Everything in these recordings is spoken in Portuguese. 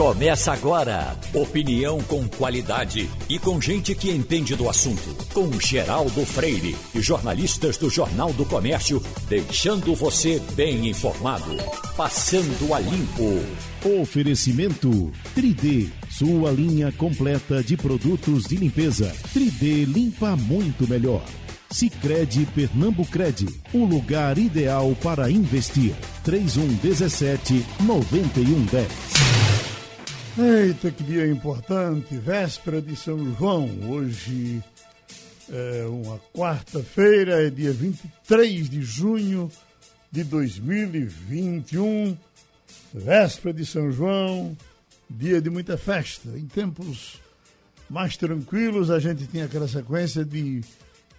Começa agora. Opinião com qualidade e com gente que entende do assunto. Com Geraldo Freire e jornalistas do Jornal do Comércio, deixando você bem informado. Passando a limpo. Oferecimento 3D, sua linha completa de produtos de limpeza. 3D limpa muito melhor. Sicredi Pernambucred, o lugar ideal para investir. 3117 9110. Eita, que dia importante, véspera de São João. Hoje é uma quarta-feira, é dia 23 de junho de 2021. Véspera de São João, dia de muita festa. Em tempos mais tranquilos, a gente tinha aquela sequência de,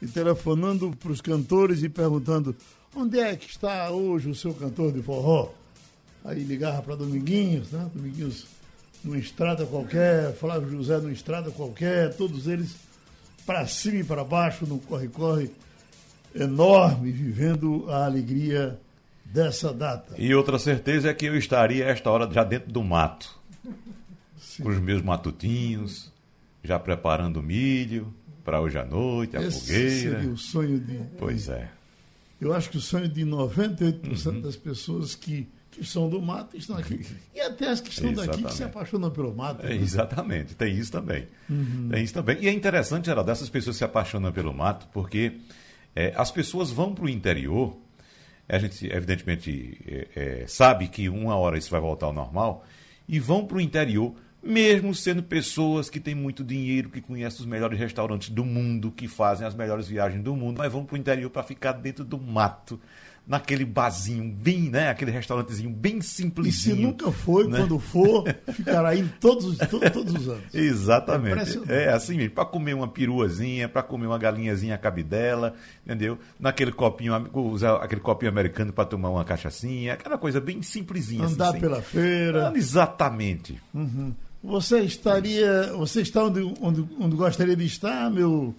de telefonando para os cantores e perguntando onde é que está hoje o seu cantor de forró. Aí ligava para Dominguinhos, né? Dominguinhos numa estrada qualquer, Flávio José numa estrada qualquer, todos eles para cima e para baixo, no corre-corre enorme, vivendo a alegria dessa data. E outra certeza é que eu estaria a esta hora já dentro do mato, Sim. com os meus matutinhos, já preparando milho para hoje à noite, a Esse fogueira. Seria o sonho de. Pois é. Eu acho que o sonho de 98% uhum. das pessoas que que são do mato estão aqui. E até as que estão daqui que se apaixonam pelo mato. É, né? exatamente, tem isso também. Uhum. Tem isso também. E é interessante, Geraldo, dessas pessoas se apaixonam pelo mato, porque é, as pessoas vão para o interior, a gente evidentemente é, é, sabe que uma hora isso vai voltar ao normal, e vão para o interior, mesmo sendo pessoas que têm muito dinheiro, que conhecem os melhores restaurantes do mundo, que fazem as melhores viagens do mundo, mas vão para o interior para ficar dentro do mato naquele barzinho bem, né? Aquele restaurantezinho bem simplesinho. E se nunca foi, né? quando for, ficará em todos, todos, todos os anos. Exatamente. É, é assim mesmo, para comer uma peruazinha, para comer uma galinhazinha cabidela, entendeu? Naquele copinho, usar aquele copinho americano para tomar uma cachaçinha, aquela coisa bem simplesinha. Andar assim, pela feira. Ah, exatamente. Uhum. Você estaria, você está onde, onde, onde gostaria de estar, meu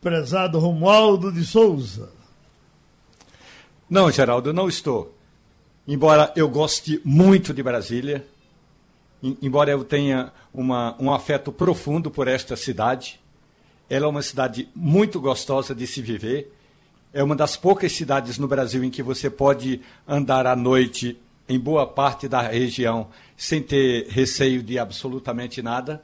prezado Romualdo de Souza? Não, Geraldo, não estou. Embora eu goste muito de Brasília, embora eu tenha uma, um afeto profundo por esta cidade, ela é uma cidade muito gostosa de se viver. É uma das poucas cidades no Brasil em que você pode andar à noite em boa parte da região sem ter receio de absolutamente nada,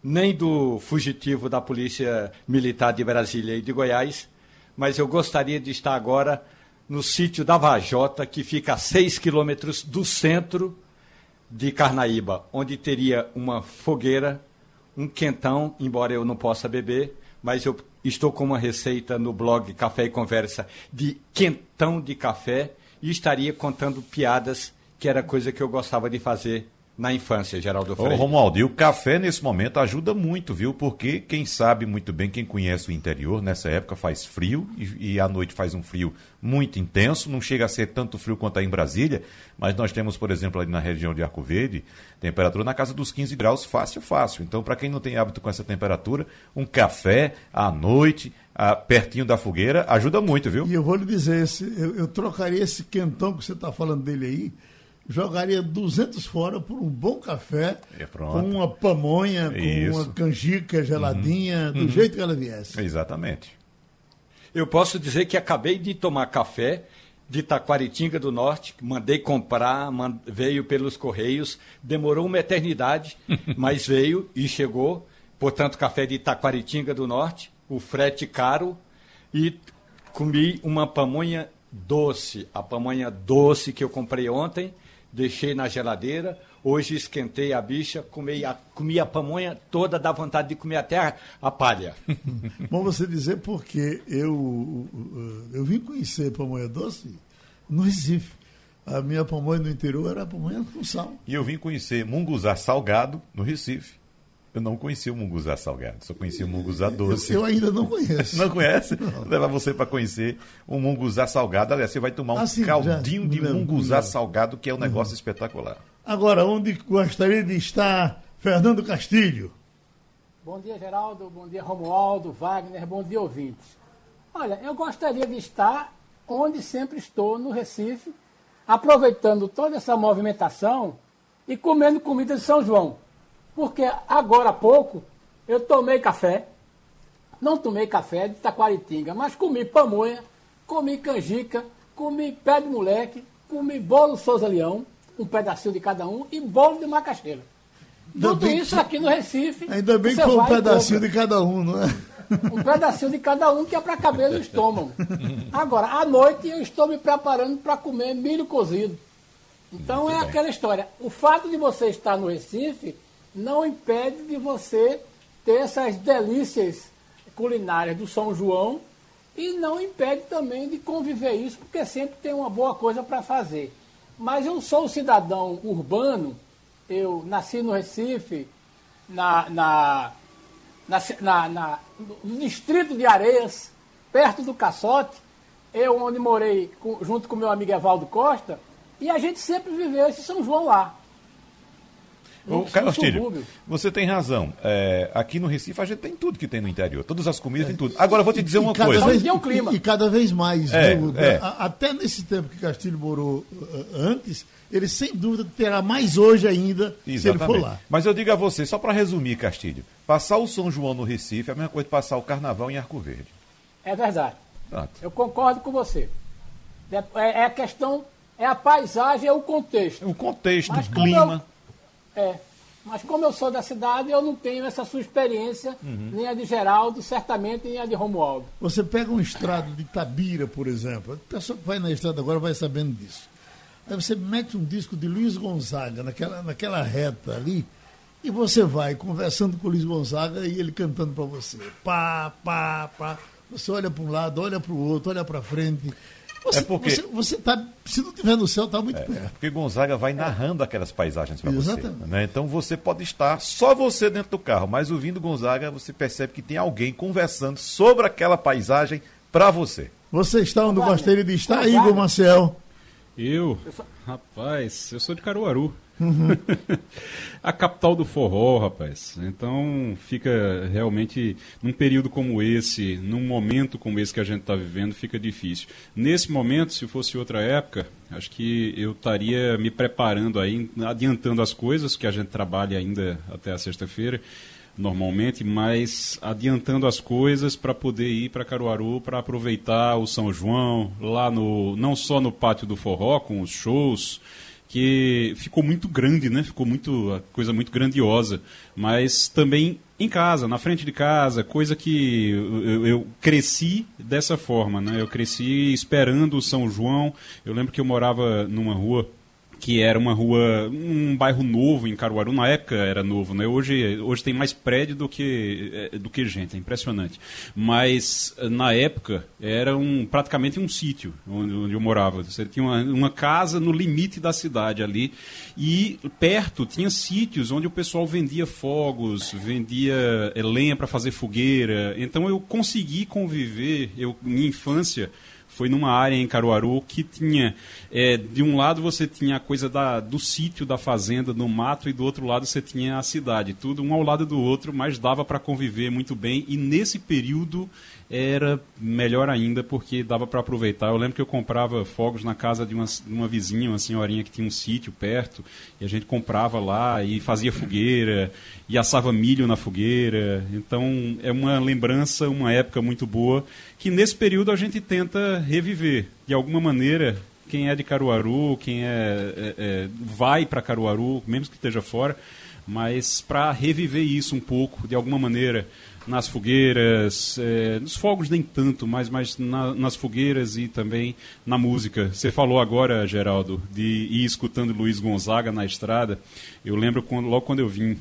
nem do fugitivo da Polícia Militar de Brasília e de Goiás. Mas eu gostaria de estar agora no sítio da Vajota, que fica a 6 quilômetros do centro de Carnaíba, onde teria uma fogueira, um quentão, embora eu não possa beber, mas eu estou com uma receita no blog Café e Conversa de quentão de café e estaria contando piadas, que era coisa que eu gostava de fazer na infância, Geraldo Freire. Ô, Romualdo, e o café nesse momento ajuda muito, viu? Porque quem sabe muito bem, quem conhece o interior, nessa época faz frio e, e à noite faz um frio muito intenso, não chega a ser tanto frio quanto aí em Brasília, mas nós temos, por exemplo, ali na região de Arco Verde, temperatura na casa dos 15 graus, fácil, fácil. Então, para quem não tem hábito com essa temperatura, um café à noite, ah, pertinho da fogueira, ajuda muito, viu? E eu vou lhe dizer, esse, eu, eu trocaria esse quentão que você está falando dele aí jogaria 200 fora por um bom café, com uma pamonha, com Isso. uma canjica geladinha, uhum. do uhum. jeito que ela viesse. Exatamente. Eu posso dizer que acabei de tomar café de Taquaritinga do Norte, mandei comprar, veio pelos Correios, demorou uma eternidade, mas veio e chegou. Portanto, café de Taquaritinga do Norte, o frete caro, e comi uma pamonha doce, a pamonha doce que eu comprei ontem, deixei na geladeira. Hoje esquentei a bicha, comi a, comi a pamonha toda, dá vontade de comer até a, a palha. Bom você dizer porque eu, eu vim conhecer pamonha doce no Recife. A minha pamonha no interior era pamonha com sal. E eu vim conhecer munguzá salgado no Recife. Eu não conhecia o munguzá salgado, só conhecia o munguzá doce. Eu, eu ainda não conheço. não conhece? Não. Levar você para conhecer o munguzá salgado. Aliás, você vai tomar um ah, sim, caldinho já, de munguzá salgado, que é um negócio uhum. espetacular. Agora, onde gostaria de estar Fernando Castilho? Bom dia, Geraldo. Bom dia, Romualdo, Wagner. Bom dia, ouvintes. Olha, eu gostaria de estar onde sempre estou, no Recife, aproveitando toda essa movimentação e comendo comida de São João. Porque agora há pouco eu tomei café, não tomei café de Taquaritinga, mas comi pamonha, comi canjica, comi pé de moleque, comi bolo Souza Leão, um pedacinho de cada um, e bolo de macaxeira. Tudo isso que... aqui no Recife. Ainda bem que foi um pedacinho de cada um, não é? Um pedacinho de cada um que é para caber no estômago. Agora, à noite eu estou me preparando para comer milho cozido. Então Muito é bem. aquela história. O fato de você estar no Recife não impede de você ter essas delícias culinárias do São João e não impede também de conviver isso, porque sempre tem uma boa coisa para fazer. Mas eu sou um cidadão urbano, eu nasci no Recife, na, na, na, na no distrito de Areias, perto do Caçote, eu onde morei com, junto com meu amigo Evaldo Costa, e a gente sempre viveu esse São João lá. Ô, Castilho, você tem razão. É, aqui no Recife a gente tem tudo que tem no interior. Todas as comidas é. tem tudo. Agora eu vou te dizer e, uma coisa. Vez, e, e, cada vez mais. É, viu, é. Até nesse tempo que Castilho morou uh, antes, ele sem dúvida terá mais hoje ainda Exatamente. se ele for lá. Mas eu digo a você, só para resumir, Castilho, passar o São João no Recife é a mesma coisa que passar o Carnaval em Arco Verde. É verdade. Pronto. Eu concordo com você. É, é a questão, é a paisagem, é o contexto. O contexto, o clima. Eu, é, mas como eu sou da cidade, eu não tenho essa sua experiência, uhum. nem a de Geraldo, certamente, nem a de Romualdo. Você pega um estrado de Tabira, por exemplo, a pessoa que vai na estrada agora vai sabendo disso. Aí você mete um disco de Luiz Gonzaga naquela, naquela reta ali, e você vai conversando com o Luiz Gonzaga e ele cantando para você. Pá, pá, pá. Você olha para um lado, olha para o outro, olha para frente. Você, é porque... você, você tá, se não estiver no céu, está muito é, perto. Porque Gonzaga vai narrando aquelas paisagens para você. Né? Então você pode estar só você dentro do carro, mas ouvindo Gonzaga, você percebe que tem alguém conversando sobre aquela paisagem para você. Você está onde gostaria de estar, Igor Marcel? Eu? Rapaz, eu sou de Caruaru. A capital do forró, rapaz. Então fica realmente num período como esse, num momento como esse que a gente está vivendo, fica difícil. Nesse momento, se fosse outra época, acho que eu estaria me preparando aí, adiantando as coisas que a gente trabalha ainda até a sexta-feira normalmente, mas adiantando as coisas para poder ir para Caruaru para aproveitar o São João lá no não só no pátio do Forró com os shows que ficou muito grande, né? Ficou muito coisa muito grandiosa, mas também em casa, na frente de casa, coisa que eu, eu, cresci dessa forma, né? Eu cresci esperando o São João. Eu lembro que eu morava numa rua que era uma rua, um bairro novo em Caruaru, na época era novo, né? Hoje, hoje tem mais prédio do que, é, do que gente, é impressionante. Mas na época era um, praticamente um sítio onde, onde eu morava. Você tinha uma, uma casa no limite da cidade ali e perto tinha sítios onde o pessoal vendia fogos, vendia é, lenha para fazer fogueira. Então eu consegui conviver, eu, minha infância foi numa área em Caruaru que tinha, é, de um lado você tinha a coisa da, do sítio, da fazenda, no mato, e do outro lado você tinha a cidade. Tudo um ao lado do outro, mas dava para conviver muito bem. E nesse período era melhor ainda porque dava para aproveitar. Eu lembro que eu comprava fogos na casa de uma, uma vizinha, uma senhorinha que tinha um sítio perto, e a gente comprava lá e fazia fogueira, e assava milho na fogueira. Então é uma lembrança, uma época muito boa, que nesse período a gente tenta reviver. De alguma maneira, quem é de Caruaru, quem é, é, é vai para Caruaru, mesmo que esteja fora, mas para reviver isso um pouco, de alguma maneira nas fogueiras, é, nos fogos nem tanto, mas, mas na, nas fogueiras e também na música. Você falou agora, Geraldo, de ir escutando Luiz Gonzaga na estrada. Eu lembro quando, logo quando eu vim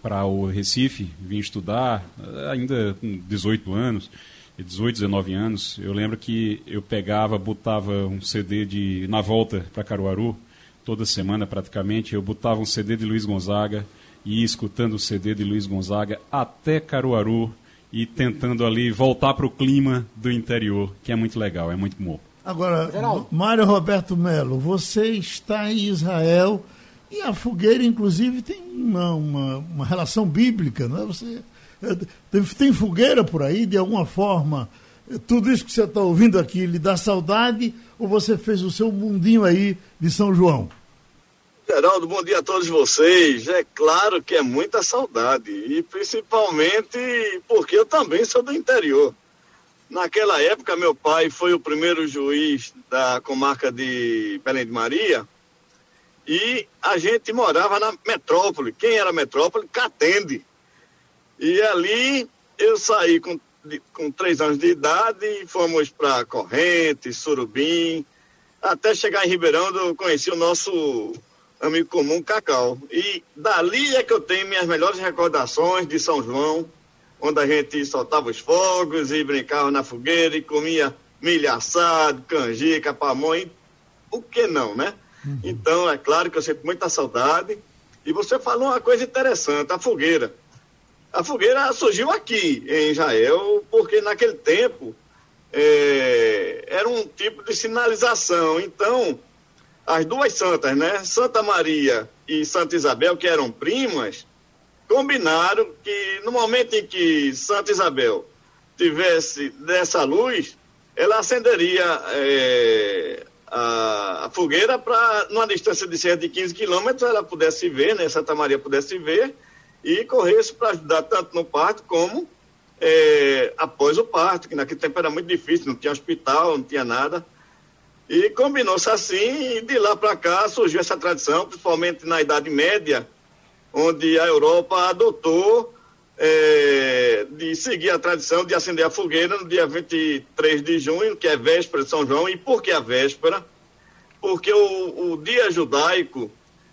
para o Recife, vim estudar, ainda com 18 anos, 18, 19 anos, eu lembro que eu pegava, botava um CD de na volta para Caruaru, toda semana praticamente, eu botava um CD de Luiz Gonzaga, e escutando o CD de Luiz Gonzaga até Caruaru e tentando ali voltar para o clima do interior, que é muito legal, é muito bom. Agora, Mário Roberto Melo, você está em Israel e a fogueira, inclusive, tem uma, uma, uma relação bíblica, não é? Você é, tem, tem fogueira por aí, de alguma forma? Tudo isso que você está ouvindo aqui lhe dá saudade ou você fez o seu mundinho aí de São João? Geraldo, bom dia a todos vocês. É claro que é muita saudade, e principalmente porque eu também sou do interior. Naquela época, meu pai foi o primeiro juiz da comarca de Belém de Maria e a gente morava na metrópole. Quem era metrópole? Catende. E ali eu saí com, com três anos de idade e fomos para Corrente, Surubim, até chegar em Ribeirão, eu conheci o nosso amigo comum, Cacau. E dali é que eu tenho minhas melhores recordações de São João, onde a gente soltava os fogos e brincava na fogueira e comia milho assado, canjica, pamonha, o que não, né? Uhum. Então, é claro que eu sinto muita saudade. E você falou uma coisa interessante, a fogueira. A fogueira surgiu aqui, em Israel, porque naquele tempo é, era um tipo de sinalização. Então, as duas santas, né? Santa Maria e Santa Isabel, que eram primas, combinaram que no momento em que Santa Isabel tivesse dessa luz, ela acenderia é, a, a, fogueira para, numa distância de cerca de 15 quilômetros, ela pudesse ver, né? Santa Maria pudesse ver e corresse para ajudar tanto no parto como é, após o parto, que naquele tempo era muito difícil, não tinha hospital, não tinha nada. E combinou-se assim, e de lá para cá surgiu essa tradição, principalmente na Idade Média, onde a Europa adotou é, de seguir a tradição de acender a fogueira no dia 23 de junho, que é véspera de São João. E por que a véspera? Porque o, o dia judaico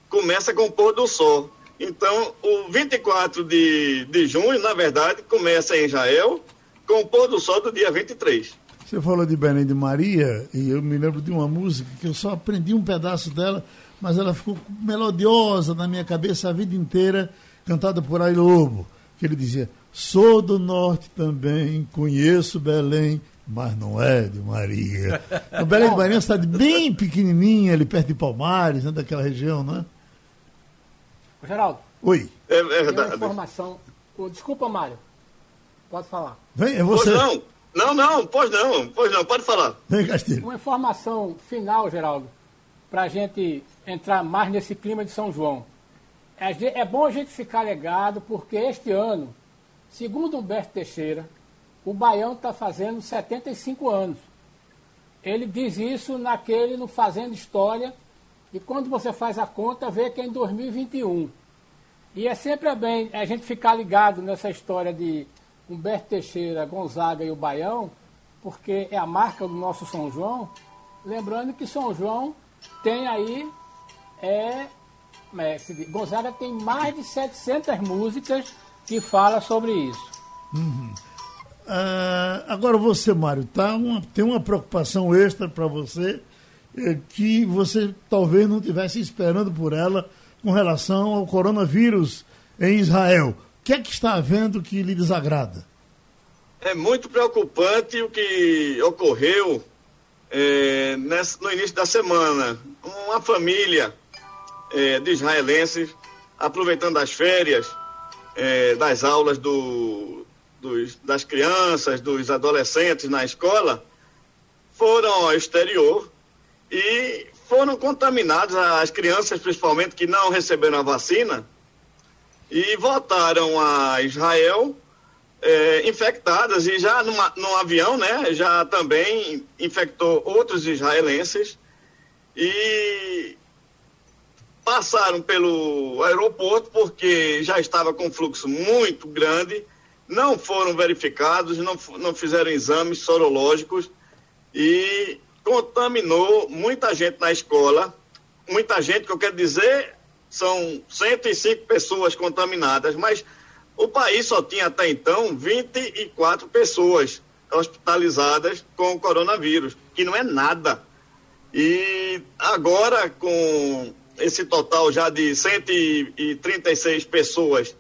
começa com o pôr do sol. Então, o 24 de, de junho, na verdade, começa em Israel com o pôr do sol do dia 23. Você falou de Belém de Maria e eu me lembro de uma música que eu só aprendi um pedaço dela mas ela ficou melodiosa na minha cabeça a vida inteira, cantada por Ai Lobo, que ele dizia: Sou do norte também, conheço Belém, mas não é de Maria. O Belém de Maria é uma cidade bem pequenininha, ali perto de Palmares, né, daquela região, né? Geraldo. Oi. É, é verdade. Uma informação. Desculpa, Mário. Pode falar. Vem, é você. Pois não. Não, não, pois não, pois não, pode falar. Vem, Castilho. Uma informação final, Geraldo, para a gente entrar mais nesse clima de São João. É, é bom a gente ficar ligado, porque este ano, segundo Humberto Teixeira, o Baião está fazendo 75 anos. Ele diz isso naquele no Fazendo História, e quando você faz a conta, vê que é em 2021. E é sempre bem a gente ficar ligado nessa história de Humberto Teixeira, Gonzaga e o Baião, porque é a marca do nosso São João. Lembrando que São João tem aí é, é Gonzaga tem mais de 700 músicas que fala sobre isso. Uhum. Uh, agora você, Mário, tá uma, tem uma preocupação extra para você eh, que você talvez não estivesse esperando por ela com relação ao coronavírus em Israel. Que é que está havendo que lhe desagrada? É muito preocupante o que ocorreu é, nesse, no início da semana. Uma família é, de israelenses, aproveitando as férias é, das aulas do, dos, das crianças, dos adolescentes na escola, foram ao exterior e foram contaminados, as crianças principalmente que não receberam a vacina, e voltaram a Israel é, infectadas e já numa, num avião, né, já também infectou outros israelenses e passaram pelo aeroporto porque já estava com fluxo muito grande, não foram verificados, não, não fizeram exames sorológicos e contaminou muita gente na escola. Muita gente, que eu quero dizer, são 105 pessoas contaminadas, mas o país só tinha até então 24 pessoas hospitalizadas com o coronavírus, que não é nada. E agora, com esse total já de 136 pessoas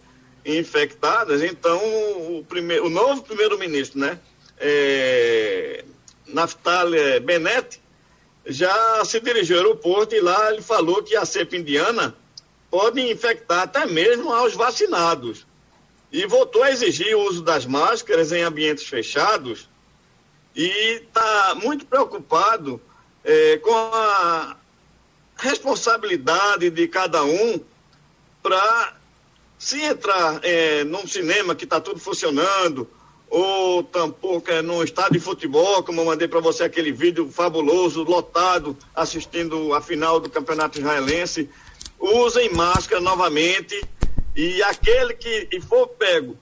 infectadas, então o, primeiro, o novo primeiro-ministro, né, é, Naftali Bennett, já se dirigiu ao aeroporto e lá ele falou que a cepa indiana pode infectar até mesmo aos vacinados. E voltou a exigir o uso das máscaras em ambientes fechados e está muito preocupado é, com a responsabilidade de cada um para se entrar é, num cinema que está tudo funcionando, ou tampouco é num estádio de futebol, como eu mandei para você aquele vídeo fabuloso, lotado, assistindo a final do Campeonato Israelense, usem máscara novamente e aquele que for pego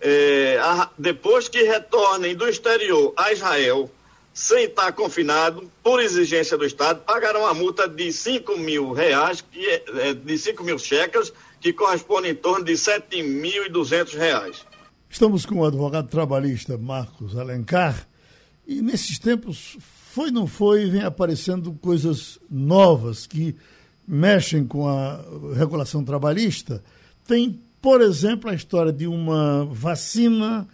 é, a, depois que retornem do exterior a Israel, sem estar confinado, por exigência do Estado, pagarão uma multa de 5 mil reais, que é, é, de 5 mil cheques, que corresponde em torno de 7.200 reais. Estamos com o advogado trabalhista Marcos Alencar, e nesses tempos, foi não foi, vem aparecendo coisas novas que mexem com a regulação trabalhista. Tem, por exemplo, a história de uma vacina,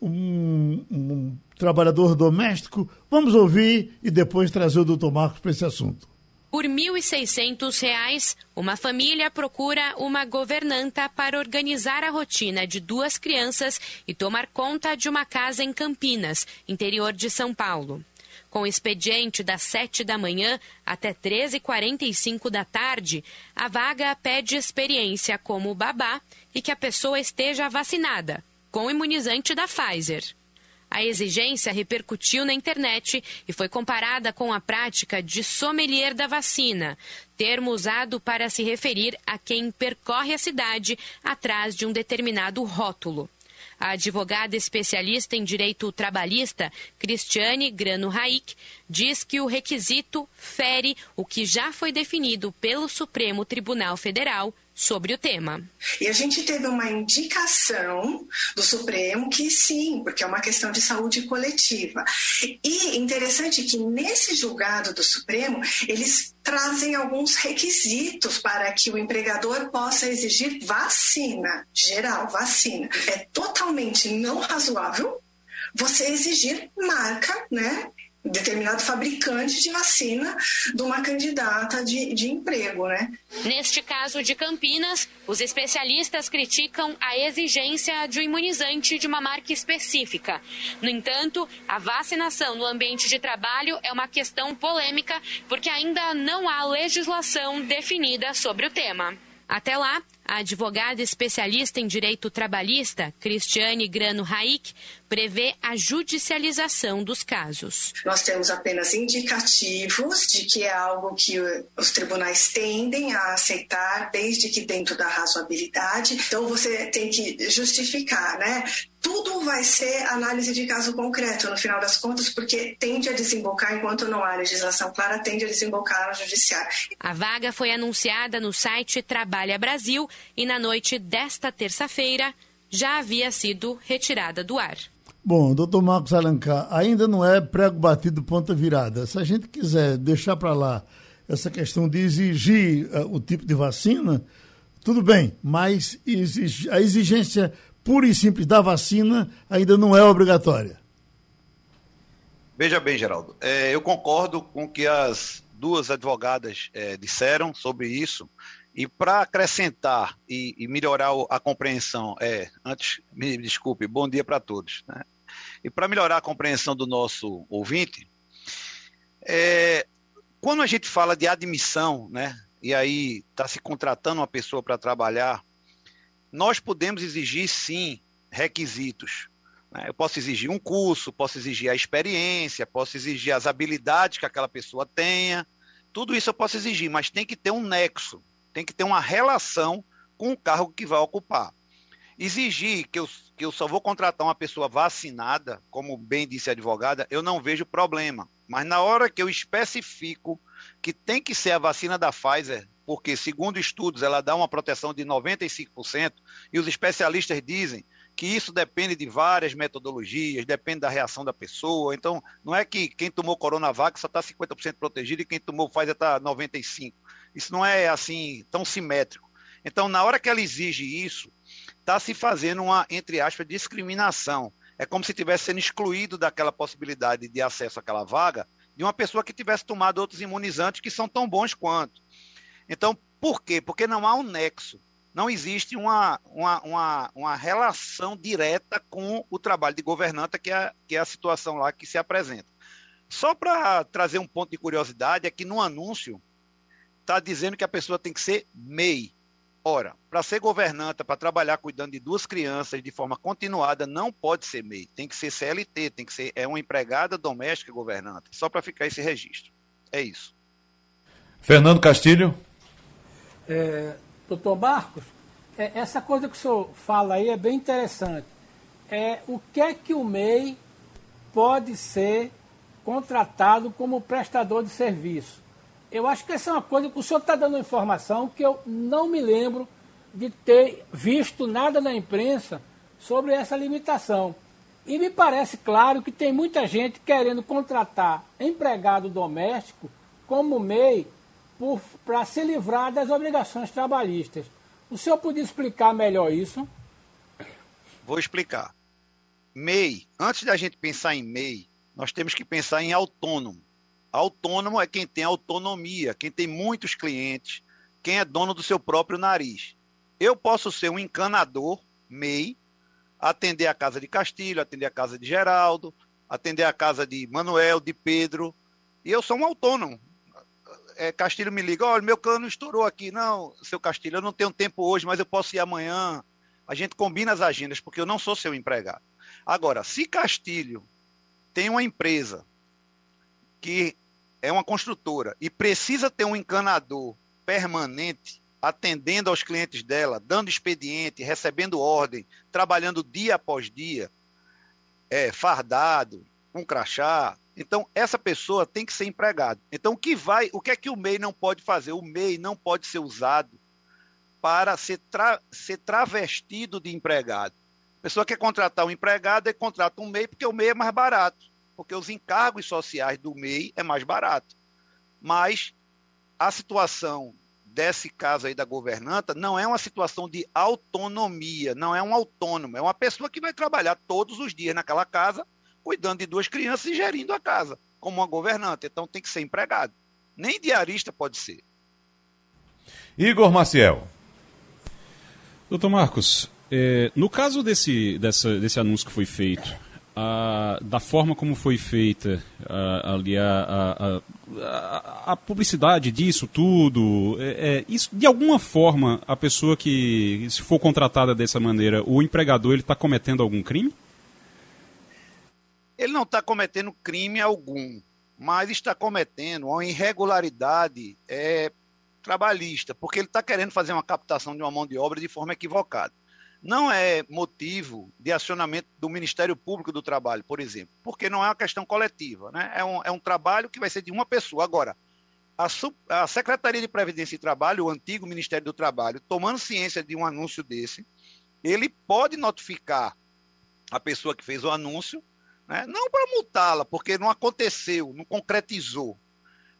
um, um trabalhador doméstico. Vamos ouvir e depois trazer o doutor Marcos para esse assunto. Por R$ 1.600, uma família procura uma governanta para organizar a rotina de duas crianças e tomar conta de uma casa em Campinas, interior de São Paulo. Com expediente das 7 da manhã até 13h45 da tarde, a vaga pede experiência como babá e que a pessoa esteja vacinada, com imunizante da Pfizer. A exigência repercutiu na internet e foi comparada com a prática de sommelier da vacina, termo usado para se referir a quem percorre a cidade atrás de um determinado rótulo. A advogada especialista em direito trabalhista, Cristiane Grano Raik, diz que o requisito fere o que já foi definido pelo Supremo Tribunal Federal sobre o tema. E a gente teve uma indicação do Supremo que sim, porque é uma questão de saúde coletiva. E interessante que nesse julgado do Supremo, eles trazem alguns requisitos para que o empregador possa exigir vacina, geral, vacina. É totalmente não razoável você exigir marca, né, determinado fabricante de vacina de uma candidata de, de emprego, né? Neste caso de Campinas, os especialistas criticam a exigência de um imunizante de uma marca específica. No entanto, a vacinação no ambiente de trabalho é uma questão polêmica porque ainda não há legislação definida sobre o tema. Até lá, a advogada especialista em direito trabalhista, Cristiane Grano Raik, prevê a judicialização dos casos. Nós temos apenas indicativos de que é algo que os tribunais tendem a aceitar, desde que dentro da razoabilidade. Então você tem que justificar, né? Tudo vai ser análise de caso concreto, no final das contas, porque tende a desembocar, enquanto não há legislação clara, tende a desembocar no judiciário. A vaga foi anunciada no site Trabalha Brasil e na noite desta terça-feira já havia sido retirada do ar. Bom, doutor Marcos Alencar, ainda não é prego batido ponta virada. Se a gente quiser deixar para lá essa questão de exigir uh, o tipo de vacina, tudo bem, mas a exigência pura e simples da vacina ainda não é obrigatória. Veja bem, Geraldo, é, eu concordo com o que as duas advogadas é, disseram sobre isso. E para acrescentar e, e, melhorar a compreensão, é, antes, me desculpe, bom dia para todos. Né? E para melhorar a compreensão do nosso ouvinte, é, quando a gente fala de admissão, né, e aí está se contratando uma pessoa para trabalhar, nós podemos exigir sim requisitos. Né? Eu posso exigir um curso, posso exigir a experiência, posso exigir as habilidades que aquela pessoa tenha. Tudo isso eu posso exigir, mas tem que ter um nexo tem que ter uma relação com o cargo que vai ocupar. Exigir que eu, que eu só vou contratar uma pessoa vacinada, como bem disse a advogada, eu não vejo problema. Mas na hora que eu especifico que tem que ser a vacina da Pfizer, porque, segundo estudos, ela dá uma proteção de 95%, e os especialistas dizem que isso depende de várias metodologias, depende da reação da pessoa. Então, não é que quem tomou Coronavac só está 50% protegido e quem tomou Pfizer está 95%. Isso não é assim tão simétrico. Então, na hora que ela exige isso, está se fazendo uma, entre aspas, discriminação. É como se tivesse sendo excluído daquela possibilidade de acesso àquela vaga de uma pessoa que tivesse tomado outros imunizantes que são tão bons quanto. Então, por quê? Porque não há um nexo. Não existe uma, uma, uma, uma relação direta com o trabalho de governanta, que é, que é a situação lá que se apresenta. Só para trazer um ponto de curiosidade, é que no anúncio está dizendo que a pessoa tem que ser MEI. Ora, para ser governanta, para trabalhar cuidando de duas crianças de forma continuada, não pode ser MEI. Tem que ser CLT, tem que ser é uma empregada doméstica governanta. Só para ficar esse registro. É isso. Fernando Castilho. É, doutor Marcos, é, essa coisa que o senhor fala aí é bem interessante. É, o que é que o MEI pode ser contratado como prestador de serviço? Eu acho que essa é uma coisa que o senhor está dando informação que eu não me lembro de ter visto nada na imprensa sobre essa limitação. E me parece claro que tem muita gente querendo contratar empregado doméstico como MEI para se livrar das obrigações trabalhistas. O senhor podia explicar melhor isso? Vou explicar. MEI, antes da gente pensar em MEI, nós temos que pensar em autônomo. Autônomo é quem tem autonomia, quem tem muitos clientes, quem é dono do seu próprio nariz. Eu posso ser um encanador, MEI, atender a casa de Castilho, atender a casa de Geraldo, atender a casa de Manuel, de Pedro, e eu sou um autônomo. É, Castilho me liga, olha, meu cano estourou aqui. Não, seu Castilho, eu não tenho tempo hoje, mas eu posso ir amanhã. A gente combina as agendas, porque eu não sou seu empregado. Agora, se Castilho tem uma empresa que é uma construtora e precisa ter um encanador permanente atendendo aos clientes dela, dando expediente, recebendo ordem, trabalhando dia após dia, é, fardado, um crachá. Então, essa pessoa tem que ser empregada. Então, o que vai, o que é que o MEI não pode fazer? O MEI não pode ser usado para ser, tra, ser travestido de empregado. A pessoa quer contratar um empregado, e contrata um MEI porque o MEI é mais barato porque os encargos sociais do MEI é mais barato. Mas a situação desse caso aí da governanta não é uma situação de autonomia, não é um autônomo, é uma pessoa que vai trabalhar todos os dias naquela casa, cuidando de duas crianças e gerindo a casa, como uma governanta. Então tem que ser empregado. Nem diarista pode ser. Igor Maciel. Doutor Marcos, é, no caso desse, dessa, desse anúncio que foi feito, a, da forma como foi feita a, ali a, a, a, publicidade disso tudo, é, é, isso de alguma forma a pessoa que se for contratada dessa maneira, o empregador ele está cometendo algum crime? Ele não está cometendo crime algum, mas está cometendo uma irregularidade é, trabalhista, porque ele está querendo fazer uma captação de uma mão de obra de forma equivocada não é motivo de acionamento do Ministério Público do Trabalho, por exemplo, porque não é uma questão coletiva, né? é, um, é um trabalho que vai ser de uma pessoa. Agora, a, a Secretaria de Previdência e Trabalho, o antigo Ministério do Trabalho, tomando ciência de um anúncio desse, ele pode notificar a pessoa que fez o anúncio, né? não para multá-la, porque não aconteceu, não concretizou,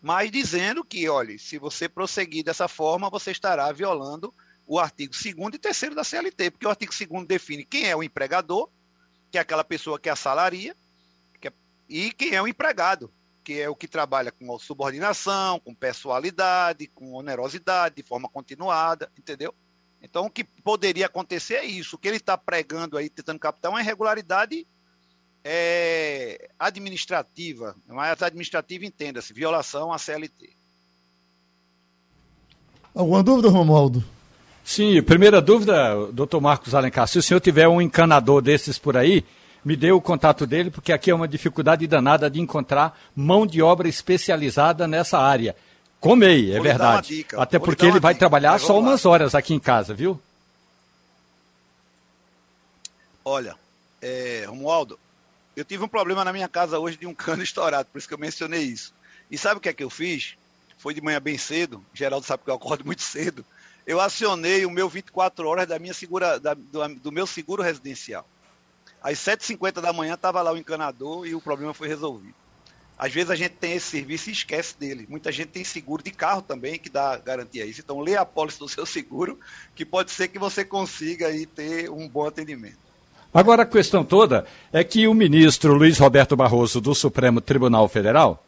mas dizendo que, olha, se você prosseguir dessa forma, você estará violando o artigo 2 e 3 da CLT, porque o artigo 2 define quem é o empregador, que é aquela pessoa que assalaria, que é, e quem é o empregado, que é o que trabalha com subordinação, com pessoalidade, com onerosidade, de forma continuada, entendeu? Então, o que poderia acontecer é isso. O que ele está pregando aí, tentando captar, é uma irregularidade é, administrativa, mas administrativa, entenda-se, violação à CLT. Alguma dúvida, Romualdo? Sim, primeira dúvida, doutor Marcos Alencar, se o senhor tiver um encanador desses por aí, me dê o contato dele, porque aqui é uma dificuldade danada de encontrar mão de obra especializada nessa área. Comei, é verdade. Até Vou porque ele vai dica. trabalhar só umas lá. horas aqui em casa, viu? Olha, é, Romualdo, eu tive um problema na minha casa hoje de um cano estourado, por isso que eu mencionei isso. E sabe o que é que eu fiz? Foi de manhã bem cedo, Geraldo sabe que eu acordo muito cedo eu acionei o meu 24 horas da minha segura, da, do, do, meu seguro residencial. Às 7h50 da manhã estava lá o encanador e o problema foi resolvido. Às vezes a gente tem esse serviço e esquece dele. Muita gente tem seguro de carro também que dá garantia a isso. Então lê a pólice do seu seguro, que pode ser que você consiga aí ter um bom atendimento. Agora a questão toda é que o ministro Luiz Roberto Barroso do Supremo Tribunal Federal,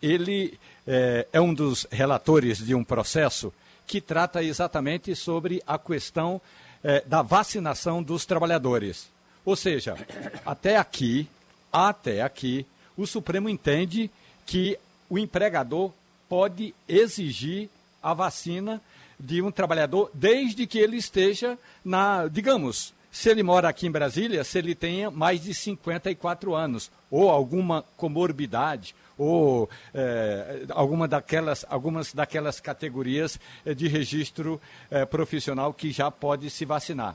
ele é, é um dos relatores de um processo que trata exatamente sobre a questão eh, da vacinação dos trabalhadores. Ou seja, até aqui, até aqui, o Supremo entende que o empregador pode exigir a vacina de um trabalhador desde que ele esteja na, digamos, se ele mora aqui em Brasília, se ele tenha mais de 54 anos, ou alguma comorbidade, ou é, alguma daquelas, algumas daquelas categorias eh, de registro é, profissional que já pode se vacinar.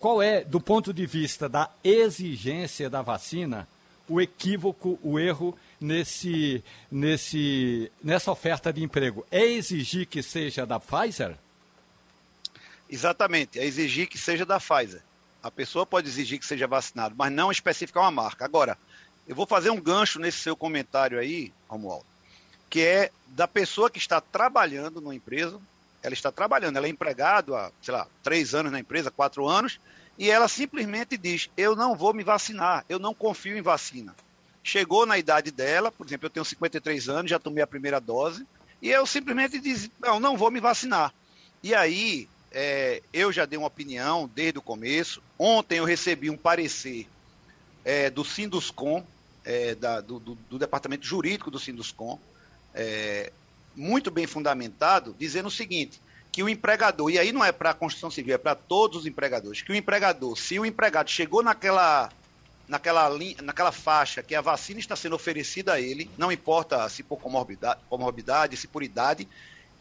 Qual é, do ponto de vista da exigência da vacina, o equívoco, o erro nesse, nesse, nessa oferta de emprego? É exigir que seja da Pfizer? Exatamente, é exigir que seja da Pfizer. A pessoa pode exigir que seja vacinado, mas não especificar uma marca. Agora, eu vou fazer um gancho nesse seu comentário aí, Romualdo, que é da pessoa que está trabalhando numa empresa, ela está trabalhando, ela é empregado há, sei lá, três anos na empresa, quatro anos, e ela simplesmente diz: Eu não vou me vacinar, eu não confio em vacina. Chegou na idade dela, por exemplo, eu tenho 53 anos, já tomei a primeira dose, e eu simplesmente diz: Não, não vou me vacinar. E aí, é, eu já dei uma opinião desde o começo. Ontem eu recebi um parecer é, do Sinduscom, é, da, do, do, do, departamento jurídico do Sinduscom, é, muito bem fundamentado, dizendo o seguinte: que o empregador, e aí não é para a Constituição Civil, é para todos os empregadores, que o empregador, se o empregado chegou naquela, naquela, naquela faixa que a vacina está sendo oferecida a ele, não importa se por comorbidade, comorbidade se por idade,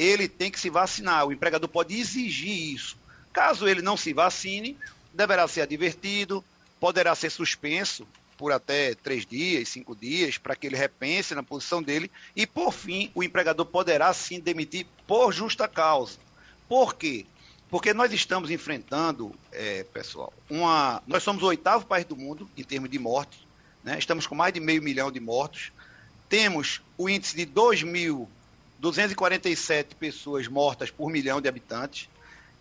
ele tem que se vacinar. O empregador pode exigir isso. Caso ele não se vacine, deverá ser advertido, poderá ser suspenso por até três dias, cinco dias, para que ele repense na posição dele. E, por fim, o empregador poderá sim demitir por justa causa. Por quê? Porque nós estamos enfrentando, é, pessoal, uma. Nós somos o oitavo país do mundo em termos de mortes. Né? Estamos com mais de meio milhão de mortos. Temos o índice de 2 mil 247 pessoas mortas por milhão de habitantes.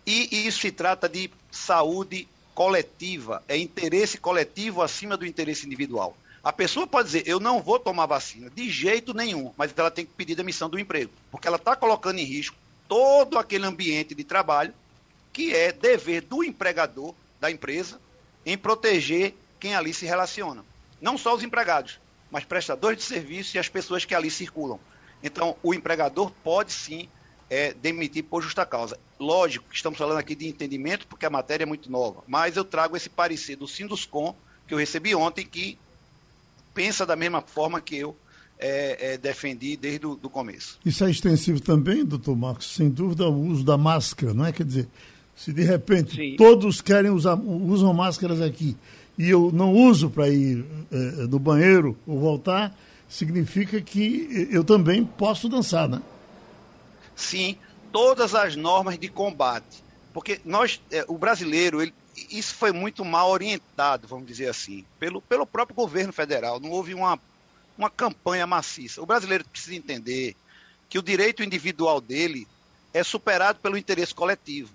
E, isso se trata de saúde coletiva, é interesse coletivo acima do interesse individual. A pessoa pode dizer, eu não vou tomar vacina, de jeito nenhum, mas ela tem que pedir demissão do emprego, porque ela está colocando em risco todo aquele ambiente de trabalho que é dever do empregador, da empresa, em proteger quem ali se relaciona. Não só os empregados, mas prestadores de serviço e as pessoas que ali circulam. Então, o empregador pode sim é, demitir por justa causa. Lógico que estamos falando aqui de entendimento, porque a matéria é muito nova, mas eu trago esse parecer do Sinduscom, que eu recebi ontem, que pensa da mesma forma que eu é, é, defendi desde o do começo. Isso é extensivo também, doutor Marcos, sem dúvida, o uso da máscara, não é? Quer dizer, se de repente Sim. todos querem usar, usam máscaras aqui e eu não uso para ir é, no banheiro ou voltar, significa que eu também posso dançar, né? Sim, todas as normas de combate. Porque nós, é, o brasileiro, ele, isso foi muito mal orientado, vamos dizer assim, pelo, pelo próprio governo federal. Não houve uma, uma campanha maciça. O brasileiro precisa entender que o direito individual dele é superado pelo interesse coletivo.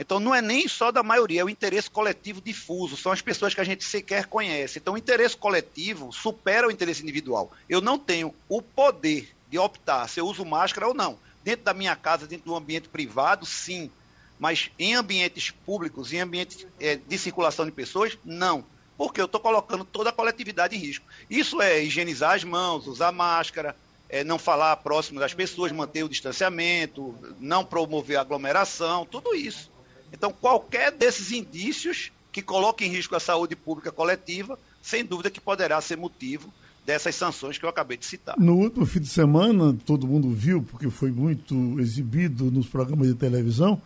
Então não é nem só da maioria, é o interesse coletivo difuso, são as pessoas que a gente sequer conhece. Então o interesse coletivo supera o interesse individual. Eu não tenho o poder de optar se eu uso máscara ou não. Dentro da minha casa, dentro do ambiente privado, sim. Mas em ambientes públicos, em ambientes é, de circulação de pessoas, não. Porque eu estou colocando toda a coletividade em risco. Isso é higienizar as mãos, usar máscara, é, não falar próximo das pessoas, manter o distanciamento, não promover aglomeração, tudo isso. Então, qualquer desses indícios que coloque em risco a saúde pública coletiva, sem dúvida que poderá ser motivo dessas sanções que eu acabei de citar. No último fim de semana, todo mundo viu, porque foi muito exibido nos programas de televisão,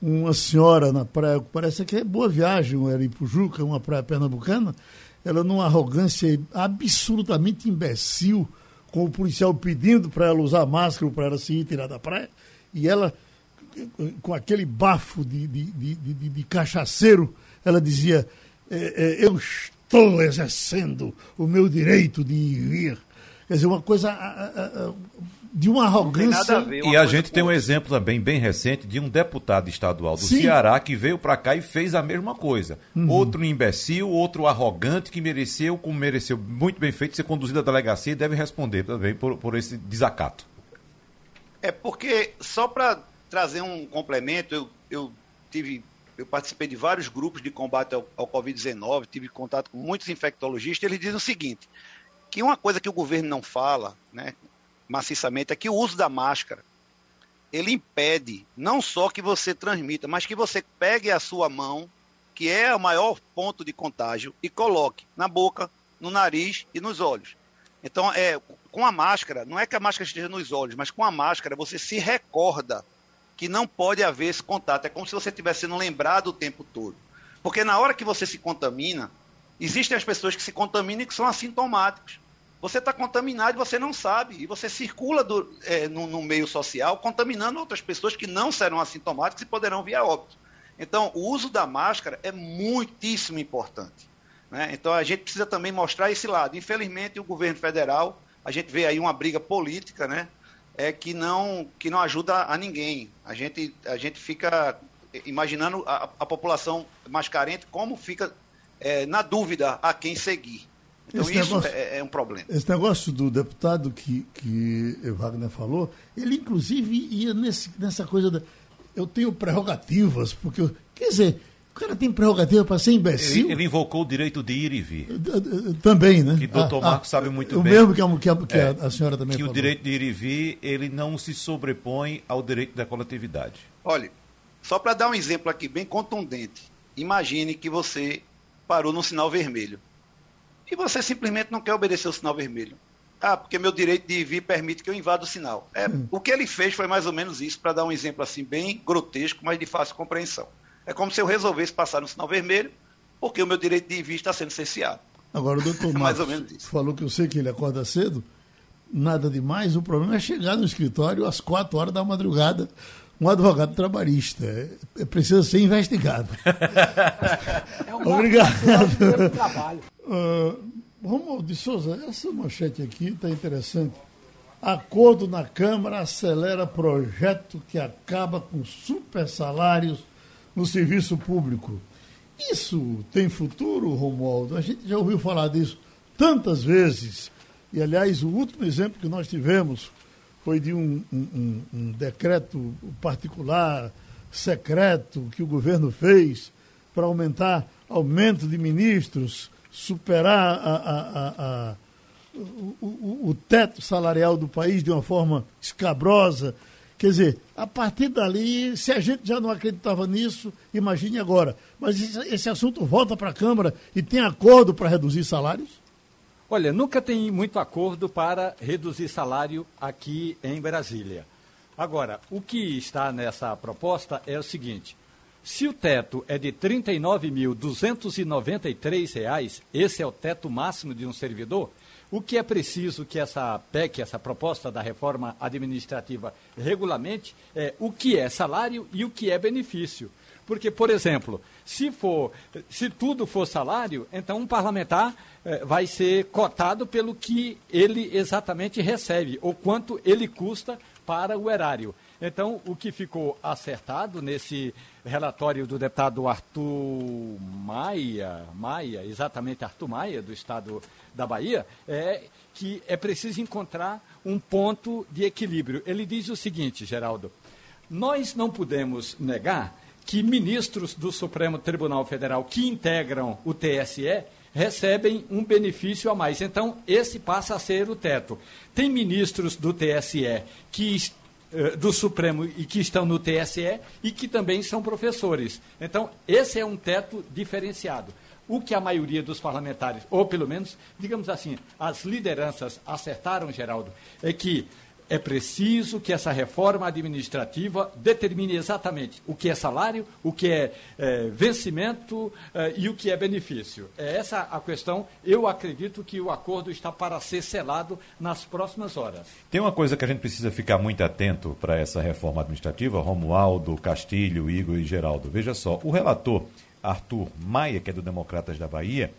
uma senhora na praia, parece que é boa viagem, era em Pujuca, uma praia pernambucana, ela numa arrogância absolutamente imbecil, com o policial pedindo para ela usar máscara para ela se ir tirar da praia, e ela com aquele bafo de, de, de, de, de cachaceiro, ela dizia: é, é, Eu estou exercendo o meu direito de ir. Quer dizer, uma coisa de uma arrogância. A ver, uma e a gente tem um exemplo também bem recente de um deputado estadual do Sim. Ceará que veio para cá e fez a mesma coisa. Uhum. Outro imbecil, outro arrogante que mereceu, como mereceu muito bem feito, ser conduzido à delegacia e deve responder também por, por esse desacato. É porque, só para trazer um complemento, eu, eu tive eu participei de vários grupos de combate ao, ao Covid-19, tive contato com muitos infectologistas, eles dizem o seguinte, que uma coisa que o governo não fala, né, maciçamente, é que o uso da máscara, ele impede não só que você transmita, mas que você pegue a sua mão, que é o maior ponto de contágio, e coloque na boca, no nariz e nos olhos. Então, é, com a máscara, não é que a máscara esteja nos olhos, mas com a máscara você se recorda que não pode haver esse contato. É como se você estivesse sendo lembrado o tempo todo. Porque na hora que você se contamina, existem as pessoas que se contaminam e que são assintomáticos. Você está contaminado e você não sabe. E você circula do, é, no, no, meio social contaminando outras pessoas que não serão assintomáticas e poderão vir a óbito. Então, o uso da máscara é muitíssimo importante. Né? Então, a gente precisa também mostrar esse lado. Infelizmente, o governo federal, a gente vê aí uma briga política, né? É que não, que não ajuda a ninguém. A gente, a gente fica imaginando a, a população mais carente como fica é, na dúvida a quem seguir. Então esse isso negócio, é, é, um problema. Esse negócio do deputado que, que Wagner falou, ele inclusive ia nesse, nessa coisa da. Eu tenho prerrogativas, porque. Eu, quer dizer, o cara tem prerrogativa para ser imbecil. Ele, ele, invocou o direito de ir e vir. Também, né? Que o doutor ah, Marcos ah, sabe muito o bem. O mesmo que, a, que, a, que é, a, senhora também que falou. Que o direito de ir e vir, ele não se sobrepõe ao direito da coletividade. Olha, só para dar um exemplo aqui bem contundente. Imagine que você parou no sinal vermelho e você simplesmente não quer obedecer o sinal vermelho. Ah, porque meu direito de vir permite que eu invada o sinal. É, hum. O que ele fez foi mais ou menos isso, para dar um exemplo assim bem grotesco, mas de fácil compreensão. É como se eu resolvesse passar no sinal vermelho, porque o meu direito de vir está sendo cerceado. Agora, o doutor é mais ou menos isso. falou que eu sei que ele acorda cedo, nada demais, o problema é chegar no escritório às quatro horas da madrugada, um advogado trabalhista. É, é precisa ser investigado. É um Obrigado. Uh, Romualdo de Souza, essa manchete aqui está interessante. Acordo na Câmara acelera projeto que acaba com super salários no serviço público. Isso tem futuro, Romualdo? A gente já ouviu falar disso tantas vezes. E, aliás, o último exemplo que nós tivemos foi de um, um, um decreto particular, secreto, que o governo fez para aumentar aumento de ministros, superar a, a, a, o, o, o teto salarial do país de uma forma escabrosa. Quer dizer, a partir dali, se a gente já não acreditava nisso, imagine agora. Mas esse, assunto volta para a Câmara e tem acordo para reduzir salários? Olha, nunca tem muito acordo para reduzir salário aqui em Brasília. Agora, o que está nessa proposta é o seguinte: se o teto é de R$ 39.293, esse é o teto máximo de um servidor, o que é preciso que essa PEC, essa proposta da reforma administrativa regulamente, é o que é salário e o que é benefício. Porque, por exemplo, se for, se tudo for salário, então um parlamentar eh, vai ser cotado pelo que ele exatamente recebe, ou quanto ele custa para o erário. Então, o que ficou acertado nesse relatório do deputado Arthur Maia, Maia, exatamente Arthur Maia, do estado da Bahia, é que é preciso encontrar um ponto de equilíbrio. Ele diz o seguinte, Geraldo: nós não podemos negar que ministros do Supremo Tribunal Federal que integram o TSE recebem um benefício a mais. Então, esse passa a ser o teto. Tem ministros do TSE que eh, do Supremo e que estão no TSE e que também são professores. Então, esse é um teto diferenciado. O que a maioria dos parlamentares, ou pelo menos, digamos assim, as lideranças acertaram, Geraldo, é que é preciso que essa reforma administrativa determine exatamente o que é salário, o que é, é vencimento é, e o que é benefício. É essa a questão. Eu acredito que o acordo está para ser selado nas próximas horas. Tem uma coisa que a gente precisa ficar muito atento para essa reforma administrativa, Romualdo, Castilho, Igor e Geraldo. Veja só, o relator Arthur Maia, que é do Democratas da Bahia,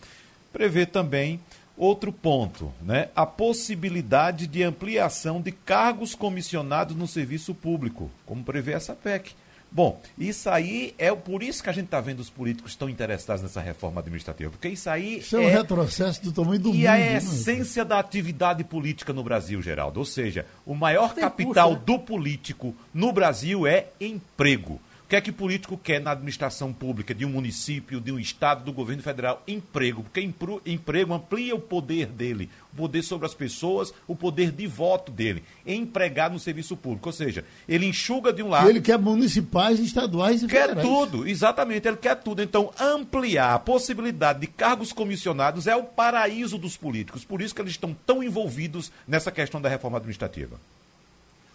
prevê também Outro ponto, né? A possibilidade de ampliação de cargos comissionados no serviço público, como prevê essa PEC. Bom, isso aí é por isso que a gente está vendo os políticos tão interessados nessa reforma administrativa, porque isso aí isso é, é um retrocesso do tamanho do e mundo. E a né? essência da atividade política no Brasil, Geraldo. Ou seja, o maior Tem capital puxa, né? do político no Brasil é emprego. O que é que o político quer na administração pública de um município, de um estado, do governo federal? Emprego, porque emprego amplia o poder dele, o poder sobre as pessoas, o poder de voto dele, empregar no serviço público. Ou seja, ele enxuga de um lado. Ele quer municipais, estaduais e quer federais. Quer tudo, exatamente, ele quer tudo. Então, ampliar a possibilidade de cargos comissionados é o paraíso dos políticos. Por isso que eles estão tão envolvidos nessa questão da reforma administrativa.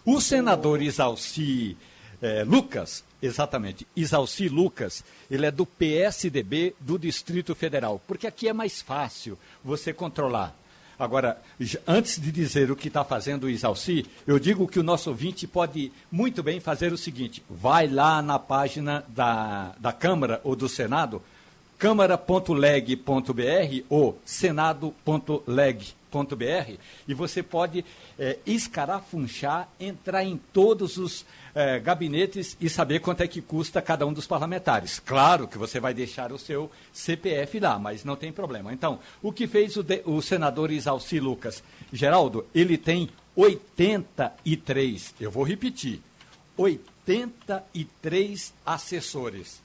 O senador Isalci é, Lucas, exatamente, Isalci Lucas, ele é do PSDB do Distrito Federal, porque aqui é mais fácil você controlar. Agora, antes de dizer o que está fazendo o Isalci, eu digo que o nosso ouvinte pode muito bem fazer o seguinte: vai lá na página da, da Câmara ou do Senado, câmara.leg.br ou senado.leg.br e você pode é, escarafunchar, entrar em todos os é, gabinetes e saber quanto é que custa cada um dos parlamentares. Claro que você vai deixar o seu CPF lá, mas não tem problema. Então, o que fez o, de, o senador Isalci Lucas? Geraldo, ele tem 83, eu vou repetir, 83 assessores.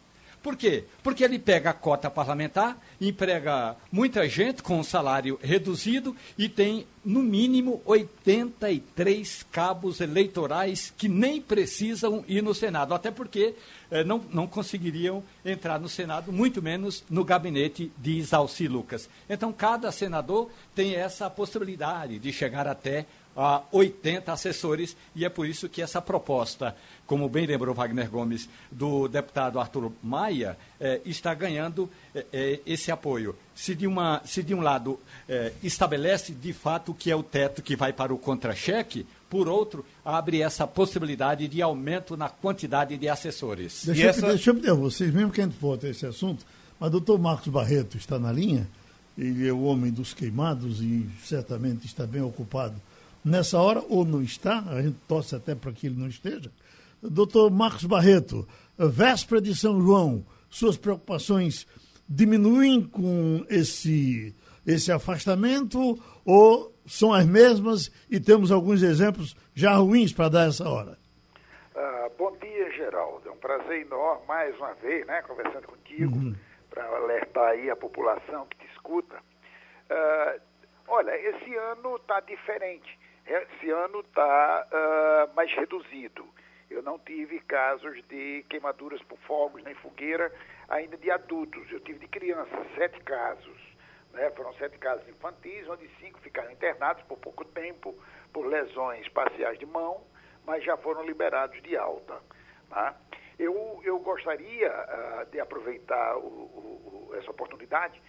Por quê? Porque ele pega a cota parlamentar, emprega muita gente com um salário reduzido e tem, no mínimo, 83 cabos eleitorais que nem precisam ir no Senado, até porque eh, não, não conseguiriam entrar no Senado, muito menos no gabinete de Isalci Lucas. Então, cada senador tem essa possibilidade de chegar até a 80 assessores, e é por isso que essa proposta, como bem lembrou Wagner Gomes, do deputado Arthur Maia, eh, está ganhando eh, esse apoio. Se de, uma, se de um lado eh, estabelece de fato que é o teto que vai para o contra-cheque, por outro, abre essa possibilidade de aumento na quantidade de assessores. Deixa, essa... eu, deixa eu pedir a vocês, mesmo que a gente vote esse assunto, mas o doutor Marcos Barreto está na linha, ele é o homem dos queimados e certamente está bem ocupado nessa hora, ou não está, a gente torce até para que ele não esteja. Doutor Marcos Barreto, véspera de São João, suas preocupações diminuem com esse, esse afastamento ou são as mesmas e temos alguns exemplos já ruins para dar essa hora? Uh, bom dia, Geraldo. É um prazer enorme, mais uma vez, né, conversando contigo, uhum. para alertar aí a população que te escuta. Uh, olha, esse ano está diferente esse ano está uh, ah, mais reduzido. Eu não tive casos de queimaduras por fogos nem fogueira ainda de adultos. Eu tive de crianças, sete casos. Né? Foram sete casos infantis, onde cinco ficaram internados por pouco tempo por lesões parciais de mão, mas já foram liberados de alta. Tá? Eu, eu gostaria uh, de aproveitar o, o, essa oportunidade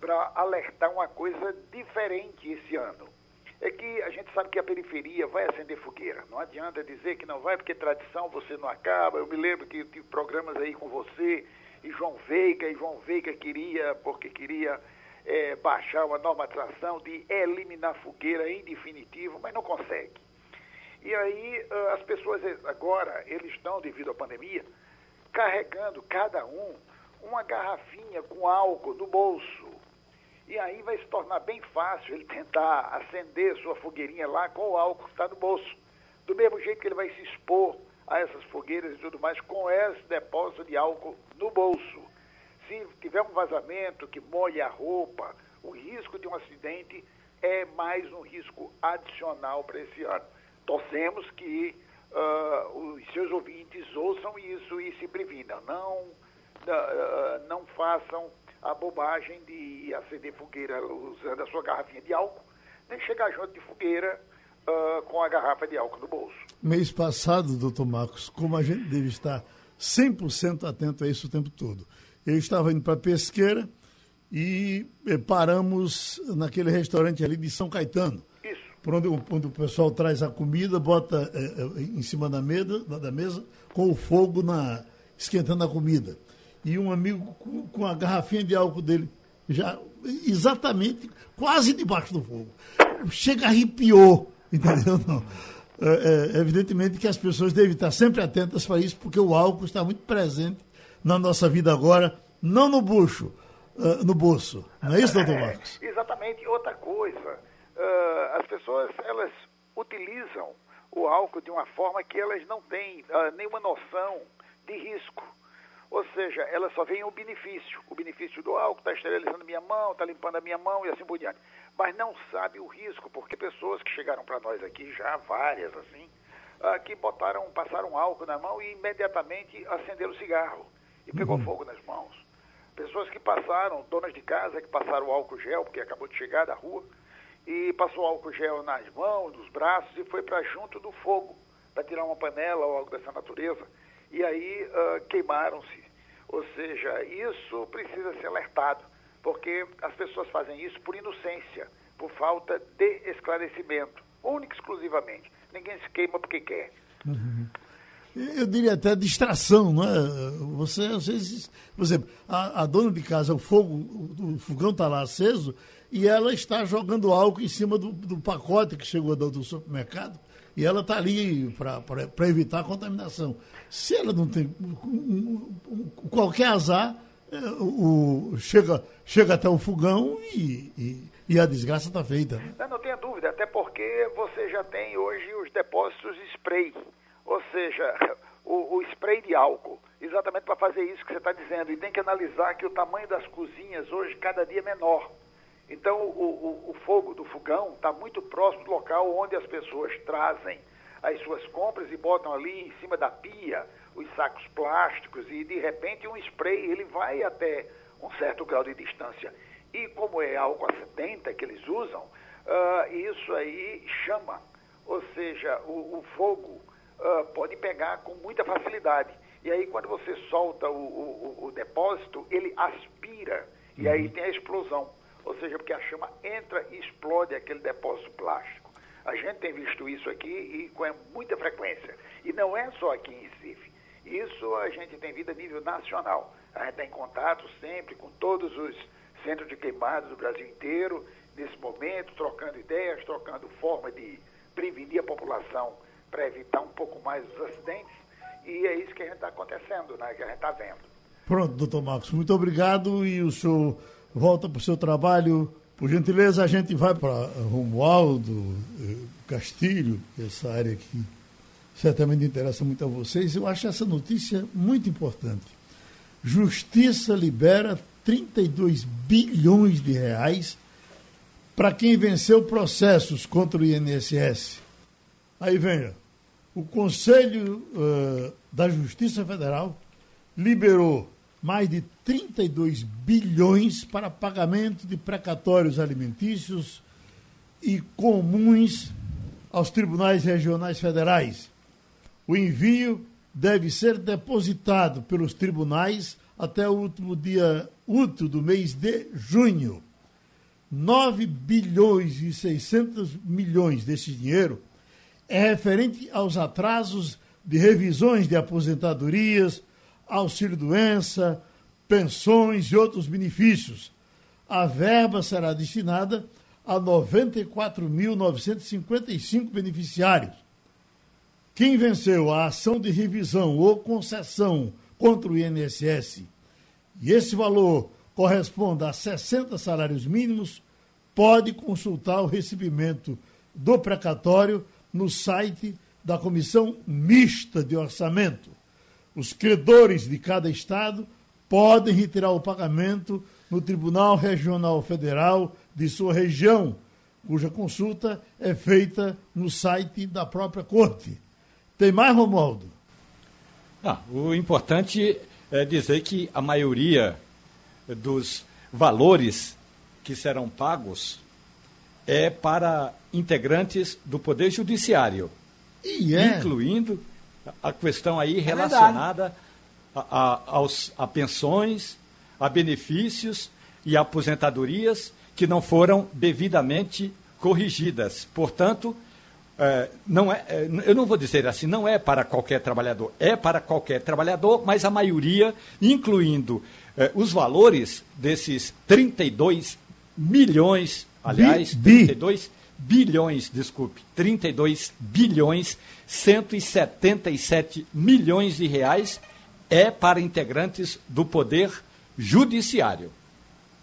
para alertar uma coisa diferente esse ano é que a gente sabe que a periferia vai acender fogueira. Não adianta dizer que não vai, porque tradição você não acaba. Eu me lembro que eu tive programas aí com você e João Veiga, e João Veiga queria, porque queria é, baixar uma normatização de eliminar fogueira em definitivo, mas não consegue. E aí ah, as pessoas agora, eles estão, devido à pandemia, carregando cada um uma garrafinha com álcool no bolso e aí vai se tornar bem fácil ele tentar acender sua fogueirinha lá com o álcool que está no bolso. Do mesmo jeito que ele vai se expor a essas fogueiras e tudo mais com esse depósito de álcool no bolso. Se tiver um vazamento que molhe a roupa, o risco de um acidente é mais um risco adicional para esse ano. Torcemos que uh, os seus ouvintes ouçam isso e se previnam. Não, uh, não façam a bobagem de acender fogueira usando a sua garrafinha de álcool, nem chegar junto de fogueira uh, com a garrafa de álcool no bolso. Mês passado, doutor Marcos, como a gente deve estar 100% atento a isso o tempo todo. Eu estava indo para Pesqueira e eh, paramos naquele restaurante ali de São Caetano. Isso. Por onde, onde o pessoal traz a comida, bota eh, em cima da mesa, da mesa, com o fogo na, esquentando a comida e um amigo com, com a garrafinha de álcool dele, já exatamente quase debaixo do fogo. Chega, arrepiou, entendeu? Não. É, é, evidentemente que as pessoas devem estar sempre atentas para isso, porque o álcool está muito presente na nossa vida agora, não no bucho, uh, no bolso. Não é isso, doutor Marcos? É, exatamente. Outra coisa, uh, as pessoas elas utilizam o álcool de uma forma que elas não têm uh, nenhuma noção de risco. Ou seja, ela só vê o benefício. O benefício do álcool está esterilizando minha mão, está limpando a minha mão e assim por diante. Mas não sabe o risco, porque pessoas que chegaram para nós aqui, já várias assim, uh, que botaram, passaram álcool na mão e imediatamente acenderam o cigarro e pegou uhum. fogo nas mãos. Pessoas que passaram, donas de casa que passaram álcool gel, porque acabou de chegar da rua, e passou álcool gel nas mãos, nos braços e foi para junto do fogo, para tirar uma panela ou algo dessa natureza. E aí uh, queimaram-se ou seja, isso precisa ser alertado, porque as pessoas fazem isso por inocência, por falta de esclarecimento, única e exclusivamente. Ninguém se queima porque quer. Uhum. Eu diria até distração, não é? Você, às vezes, por exemplo, a, a dona de casa, o fogo, o, fogão está lá aceso e ela está jogando álcool em cima do, do pacote que chegou do, do supermercado e ela está ali para evitar a contaminação. Se ela não tem qualquer azar, é, o, chega, chega até o fogão e, e, e a desgraça está feita. Né? Não, não tenha dúvida, até porque você já tem hoje os depósitos de spray, ou seja, o, o spray de álcool, exatamente para fazer isso que você está dizendo. E tem que analisar que o tamanho das cozinhas hoje cada dia é menor. Então, o, o, o fogo do fogão está muito próximo do local onde as pessoas trazem as suas compras e botam ali em cima da pia os sacos plásticos e, de repente, um spray ele vai até um certo grau de distância. E como é álcool a 70 que eles usam, uh, isso aí chama. Ou seja, o, o fogo uh, pode pegar com muita facilidade. E aí, quando você solta o, o, o depósito, ele aspira. E aí uhum. tem a explosão ou seja, porque a chama entra e explode aquele depósito plástico. A gente tem visto isso aqui e com muita frequência. E não é só aqui em Recife. Isso a gente tem visto a nível nacional. A gente tem contato sempre com todos os centros de queimados do Brasil inteiro, nesse momento, trocando ideias, trocando forma de prevenir a população para evitar um pouco mais os acidentes. E é isso que a gente está acontecendo, né? que a gente está vendo. Pronto, doutor Marcos, muito obrigado. E o senhor volta para o seu trabalho. Por gentileza, a gente vai para Romualdo eh, Castilho, essa área que certamente interessa muito a vocês. Eu acho essa notícia muito importante. Justiça libera 32 bilhões de reais para quem venceu processos contra o INSS. Aí venha. O Conselho uh, da Justiça Federal liberou mais de 32 bilhões para pagamento de precatórios alimentícios e comuns aos tribunais regionais federais. O envio deve ser depositado pelos tribunais até o último dia útil do mês de junho. 9 bilhões e 600 milhões desse dinheiro é referente aos atrasos de revisões de aposentadorias, auxílio-doença, pensões e outros benefícios. A verba será destinada a 94.955 beneficiários. Quem venceu a ação de revisão ou concessão contra o INSS e esse valor corresponda a 60 salários mínimos, pode consultar o recebimento do precatório no site da Comissão Mista de Orçamento. Os credores de cada estado podem retirar o pagamento no Tribunal Regional Federal de sua região, cuja consulta é feita no site da própria Corte. Tem mais, Romualdo? Ah, o importante é dizer que a maioria dos valores que serão pagos é para integrantes do Poder Judiciário, é. incluindo a questão aí é relacionada a, a, aos, a pensões, a benefícios e aposentadorias que não foram devidamente corrigidas. Portanto, é, não é, é, eu não vou dizer assim, não é para qualquer trabalhador, é para qualquer trabalhador, mas a maioria, incluindo é, os valores desses 32 milhões, aliás, bi, 32 bilhões, desculpe, 32 bilhões 177 milhões de reais é para integrantes do Poder Judiciário.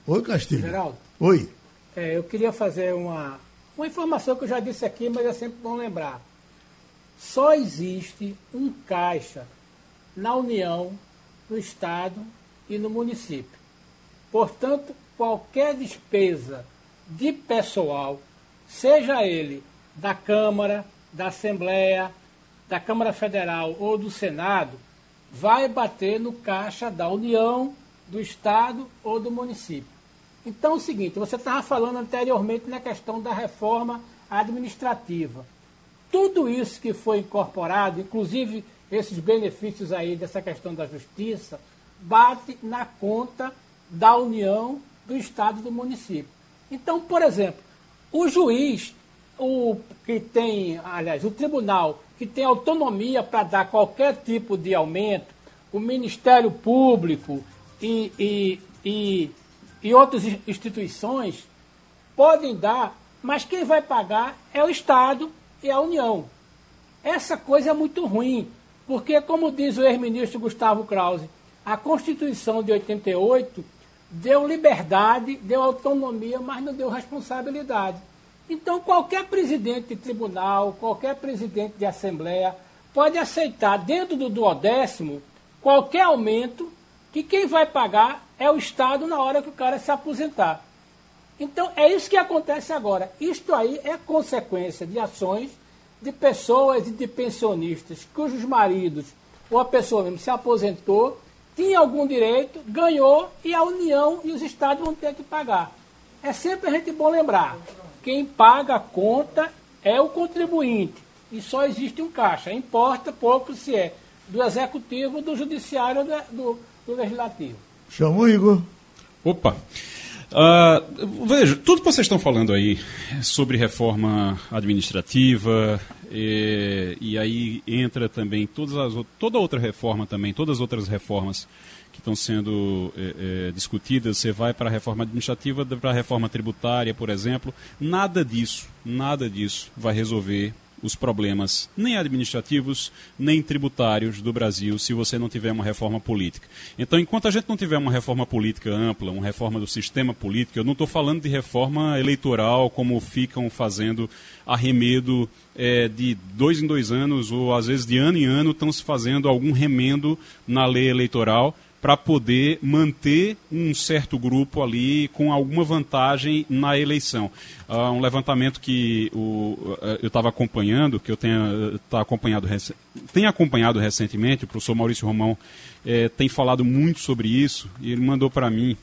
Oi, Castilho. Geraldo. Oi. É, eu queria fazer uma, uma informação que eu já disse aqui, mas é sempre bom lembrar. Só existe um caixa na União, no Estado e no município. Portanto, qualquer despesa de pessoal, seja ele da Câmara, da Assembleia, da Câmara Federal ou do Senado, vai bater no caixa da União, do Estado ou do município. Então é o seguinte, você estava falando anteriormente na questão da reforma administrativa. Tudo isso que foi incorporado, inclusive esses benefícios aí dessa questão da justiça, bate na conta da União, do Estado e do município. Então, por exemplo, o juiz, o que tem, aliás, o tribunal que tem autonomia para dar qualquer tipo de aumento, o Ministério Público e, e, e, e outras instituições podem dar, mas quem vai pagar é o Estado e a União. Essa coisa é muito ruim, porque, como diz o ex-ministro Gustavo Krause, a Constituição de 88 deu liberdade, deu autonomia, mas não deu responsabilidade. Então, qualquer presidente de tribunal, qualquer presidente de assembleia pode aceitar, dentro do duodécimo, qualquer aumento que quem vai pagar é o Estado na hora que o cara se aposentar. Então, é isso que acontece agora. Isto aí é consequência de ações de pessoas e de pensionistas cujos maridos ou a pessoa mesmo se aposentou, tinha algum direito, ganhou e a União e os Estados vão ter que pagar. É sempre a gente bom lembrar. Quem paga a conta é o contribuinte. E só existe um caixa. Importa pouco se é do executivo, do judiciário ou do, do legislativo. Chama o Igor. Opa! Uh, veja, tudo que vocês estão falando aí sobre reforma administrativa, e, e aí entra também todas as, toda outra reforma também, todas as outras reformas que estão sendo é, é, discutidas, você vai para a reforma administrativa, para a reforma tributária, por exemplo, nada disso, nada disso vai resolver os problemas nem administrativos, nem tributários do Brasil se você não tiver uma reforma política. Então, enquanto a gente não tiver uma reforma política ampla, uma reforma do sistema político, eu não estou falando de reforma eleitoral como ficam fazendo arremedo é, de dois em dois anos, ou às vezes de ano em ano, estão se fazendo algum remendo na lei eleitoral para poder manter um certo grupo ali com alguma vantagem na eleição. Uh, um levantamento que o, uh, eu estava acompanhando, que eu tenho, tá acompanhado, tenho acompanhado recentemente, o professor Maurício Romão eh, tem falado muito sobre isso, e ele mandou para mim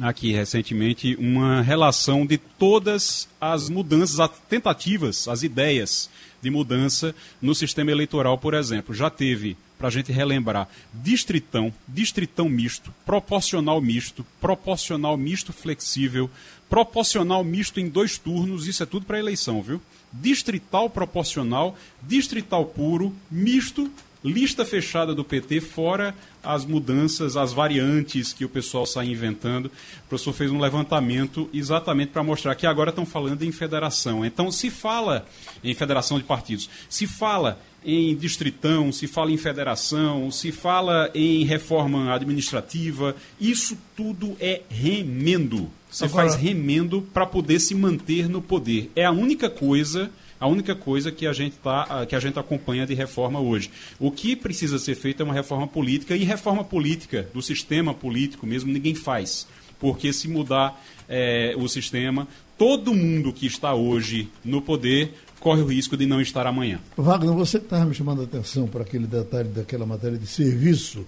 aqui recentemente uma relação de todas as mudanças, as tentativas, as ideias de mudança no sistema eleitoral, por exemplo. Já teve para a gente relembrar, distritão, distritão misto, proporcional misto, proporcional misto flexível, proporcional misto em dois turnos, isso é tudo para eleição, viu? Distrital proporcional, distrital puro, misto, lista fechada do PT, fora as mudanças, as variantes que o pessoal sai inventando. O professor fez um levantamento exatamente para mostrar que agora estão falando em federação. Então, se fala em federação de partidos, se fala em distritão, se fala em federação, se fala em reforma administrativa, isso tudo é remendo. Você Agora... faz remendo para poder se manter no poder. É a única coisa, a única coisa que a gente tá, que a gente acompanha de reforma hoje. O que precisa ser feito é uma reforma política e reforma política do sistema político mesmo ninguém faz, porque se mudar é, o sistema, todo mundo que está hoje no poder corre o risco de não estar amanhã. Wagner, você estava me chamando a atenção para aquele detalhe daquela matéria de serviço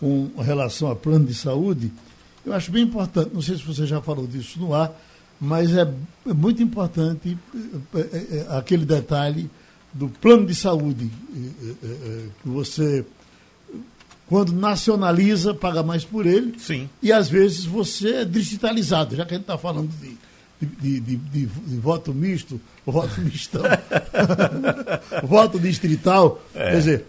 com relação a plano de saúde. Eu acho bem importante, não sei se você já falou disso no ar, mas é, é muito importante é, é, aquele detalhe do plano de saúde que você quando nacionaliza, paga mais por ele. Sim. E às vezes você é digitalizado, já que a gente está falando de de, de, de, de, voto misto, voto mistão, voto distrital, é. quer dizer,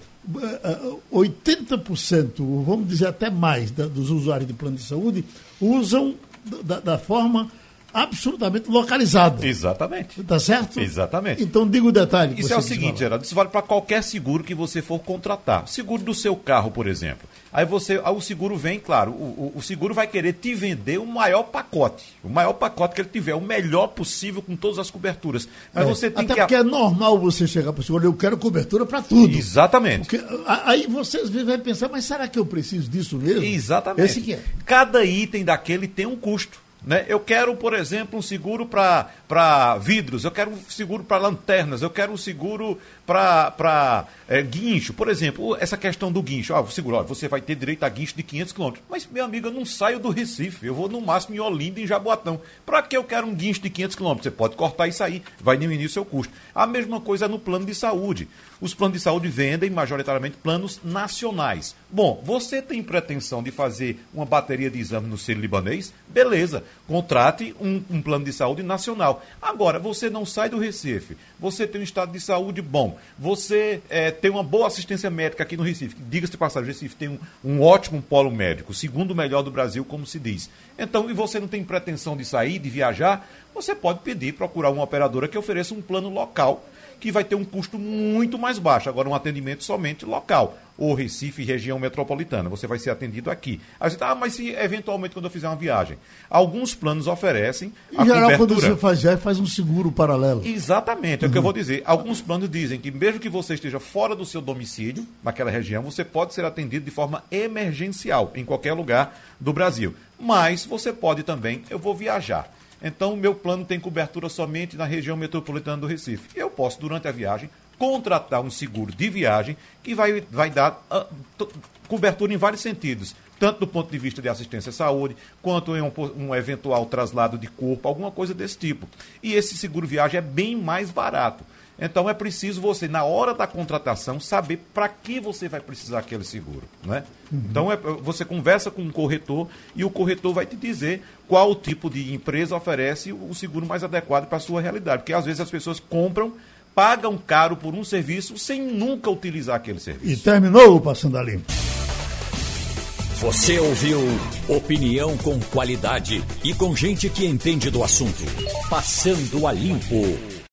80%, vamos dizer até mais, da, dos usuários de plano de saúde usam da, da forma absolutamente localizado. Exatamente. Tá certo? Exatamente. Então diga o detalhe. Isso é o seguinte, Geraldo, isso vale para qualquer seguro que você for contratar. Seguro do seu carro, por exemplo. Aí você, aí o seguro vem, claro, o, o, o, seguro vai querer te vender o maior pacote. O maior pacote que ele tiver, o melhor possível com todas as coberturas. Mas é, você tem até que. porque é normal você chegar para o seguro, eu quero cobertura para tudo. Exatamente. Porque, aí você vai pensar, mas será que eu preciso disso mesmo? Exatamente. Esse que é. Cada item daquele tem um custo. Né? Eu quero, por exemplo, um seguro para vidros, eu quero um seguro para lanternas, eu quero um seguro para é, guincho. Por exemplo, essa questão do guincho. Ah, seguro, você vai ter direito a guincho de 500 km. Mas, meu amigo, eu não saio do Recife. Eu vou no máximo em Olinda, em Jaboatão. Para que eu quero um guincho de 500 km? Você pode cortar e sair, vai diminuir o seu custo. A mesma coisa no plano de saúde. Os planos de saúde vendem majoritariamente planos nacionais. Bom, você tem pretensão de fazer uma bateria de exame no Ciro Libanês? Beleza, contrate um, um plano de saúde nacional. Agora, você não sai do Recife, você tem um estado de saúde bom, você é, tem uma boa assistência médica aqui no Recife. Diga-se de passagem, o Recife tem um, um ótimo polo médico, segundo melhor do Brasil, como se diz. Então, e você não tem pretensão de sair, de viajar, você pode pedir, procurar uma operadora que ofereça um plano local que vai ter um custo muito mais baixo. Agora, um atendimento somente local, ou Recife, região metropolitana. Você vai ser atendido aqui. Aí você tá, ah, mas se eventualmente quando eu fizer uma viagem. Alguns planos oferecem. Em geral, cobertura... quando você faz já faz um seguro paralelo. Exatamente, é o que eu vou dizer. Alguns planos dizem que, mesmo que você esteja fora do seu domicílio, naquela região, você pode ser atendido de forma emergencial, em qualquer lugar do Brasil. Mas você pode também, eu vou viajar. Então, o meu plano tem cobertura somente na região metropolitana do Recife. Eu posso, durante a viagem, contratar um seguro de viagem que vai, vai dar uh, cobertura em vários sentidos, tanto do ponto de vista de assistência à saúde, quanto em um, um, eventual traslado de corpo, alguma coisa desse tipo. E esse seguro viagem é bem mais barato. Então é preciso você, na hora da contratação, saber para que você vai precisar aquele seguro. Né? Uhum. Então é, você conversa com um corretor e o corretor vai te dizer qual tipo de empresa oferece o seguro mais adequado para a sua realidade. Porque às vezes as pessoas compram, pagam caro por um serviço sem nunca utilizar aquele serviço. E terminou o Passando a Limpo. Você ouviu opinião com qualidade e com gente que entende do assunto. Passando a Limpo.